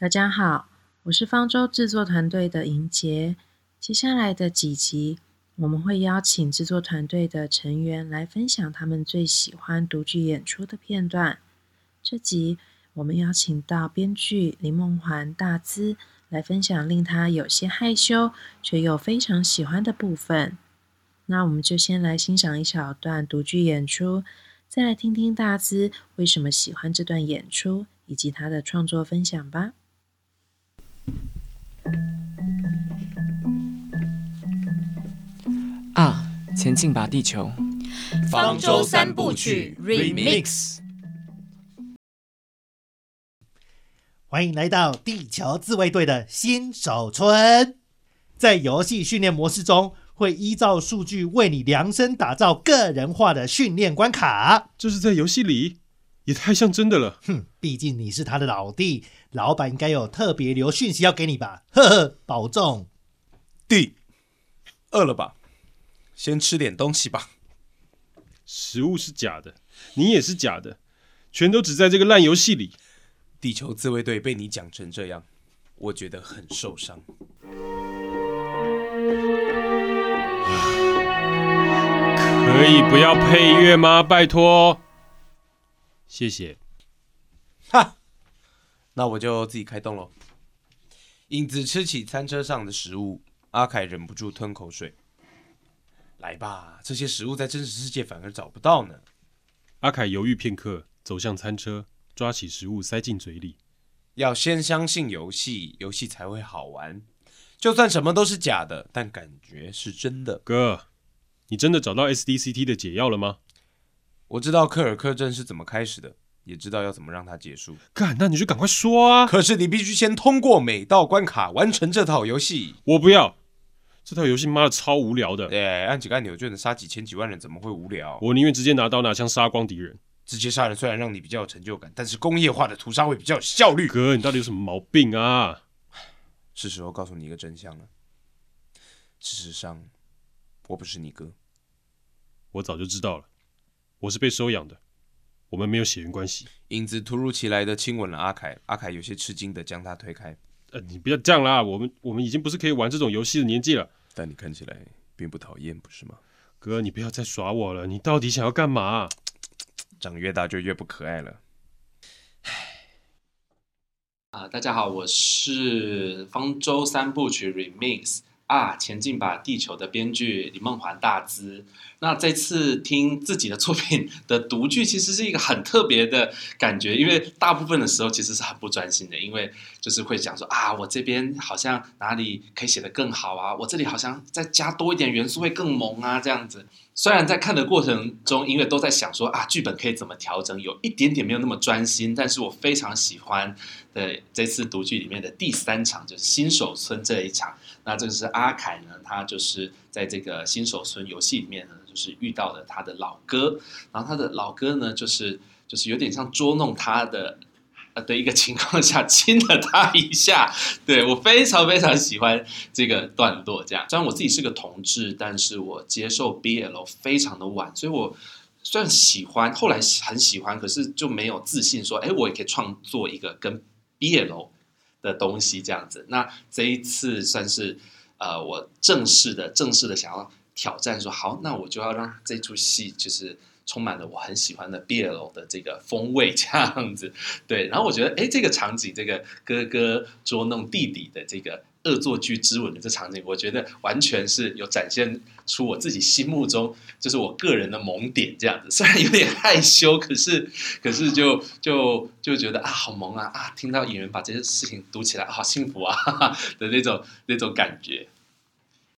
大家好，我是方舟制作团队的莹杰。接下来的几集，我们会邀请制作团队的成员来分享他们最喜欢独剧演出的片段。这集我们邀请到编剧林梦环大资来分享令他有些害羞却又非常喜欢的部分。那我们就先来欣赏一小段独剧演出，再来听听大资为什么喜欢这段演出以及他的创作分享吧。啊，前进吧，地球！方舟三部曲 Remix，欢迎来到地球自卫队的新手村。在游戏训练模式中，会依照数据为你量身打造个人化的训练关卡。就是在游戏里，也太像真的了。哼，毕竟你是他的老弟，老板应该有特别留讯息要给你吧？呵呵，保重。弟，饿了吧？先吃点东西吧。食物是假的，你也是假的，全都只在这个烂游戏里。地球自卫队被你讲成这样，我觉得很受伤。可以不要配乐吗？拜托，谢谢。哈，那我就自己开动喽。影子吃起餐车上的食物，阿凯忍不住吞口水。来吧，这些食物在真实世界反而找不到呢。阿凯犹豫片刻，走向餐车，抓起食物塞进嘴里。要先相信游戏，游戏才会好玩。就算什么都是假的，但感觉是真的。哥，你真的找到 SDCT 的解药了吗？我知道科尔克镇是怎么开始的，也知道要怎么让它结束。干，那你就赶快说啊！可是你必须先通过每道关卡，完成这套游戏。我不要。这套游戏妈的超无聊的！哎，按几个按钮就能杀几千几万人，怎么会无聊？我宁愿直接拿刀拿枪杀光敌人。直接杀人虽然让你比较有成就感，但是工业化的屠杀会比较有效率。哥，你到底有什么毛病啊？是时候告诉你一个真相了。事实上，我不是你哥。我早就知道了，我是被收养的，我们没有血缘关系。影子突如其来的亲吻了阿凯，阿凯有些吃惊的将他推开。呃，你不要这样啦，我们我们已经不是可以玩这种游戏的年纪了。但你看起来并不讨厌，不是吗？哥，你不要再耍我了，你到底想要干嘛？长越大就越不可爱了。唉，啊，大家好，我是方舟三部曲 Remix。啊！前进吧，地球的编剧李梦环大资。那这次听自己的作品的读剧，其实是一个很特别的感觉，因为大部分的时候其实是很不专心的，因为就是会讲说啊，我这边好像哪里可以写得更好啊，我这里好像再加多一点元素会更萌啊，这样子。虽然在看的过程中，因为都在想说啊，剧本可以怎么调整，有一点点没有那么专心，但是我非常喜欢的这次读剧里面的第三场，就是新手村这一场。那这个是阿凯呢，他就是在这个新手村游戏里面呢，就是遇到了他的老哥，然后他的老哥呢，就是就是有点像捉弄他的。呃的一个情况下亲了他一下，对我非常非常喜欢这个段落。这样，虽然我自己是个同志，但是我接受 BL 非常的晚，所以我虽然喜欢，后来很喜欢，可是就没有自信说，哎，我也可以创作一个跟 BL 的东西这样子。那这一次算是呃，我正式的、正式的想要挑战，说好，那我就要让这出戏就是。充满了我很喜欢的 BL 的这个风味，这样子，对。然后我觉得，哎，这个场景，这个哥哥捉弄弟弟的这个恶作剧之吻的这场景，我觉得完全是有展现出我自己心目中就是我个人的萌点，这样子。虽然有点害羞，可是，可是就就就觉得啊，好萌啊啊！听到演员把这些事情读起来，好幸福啊哈哈 的那种那种感觉。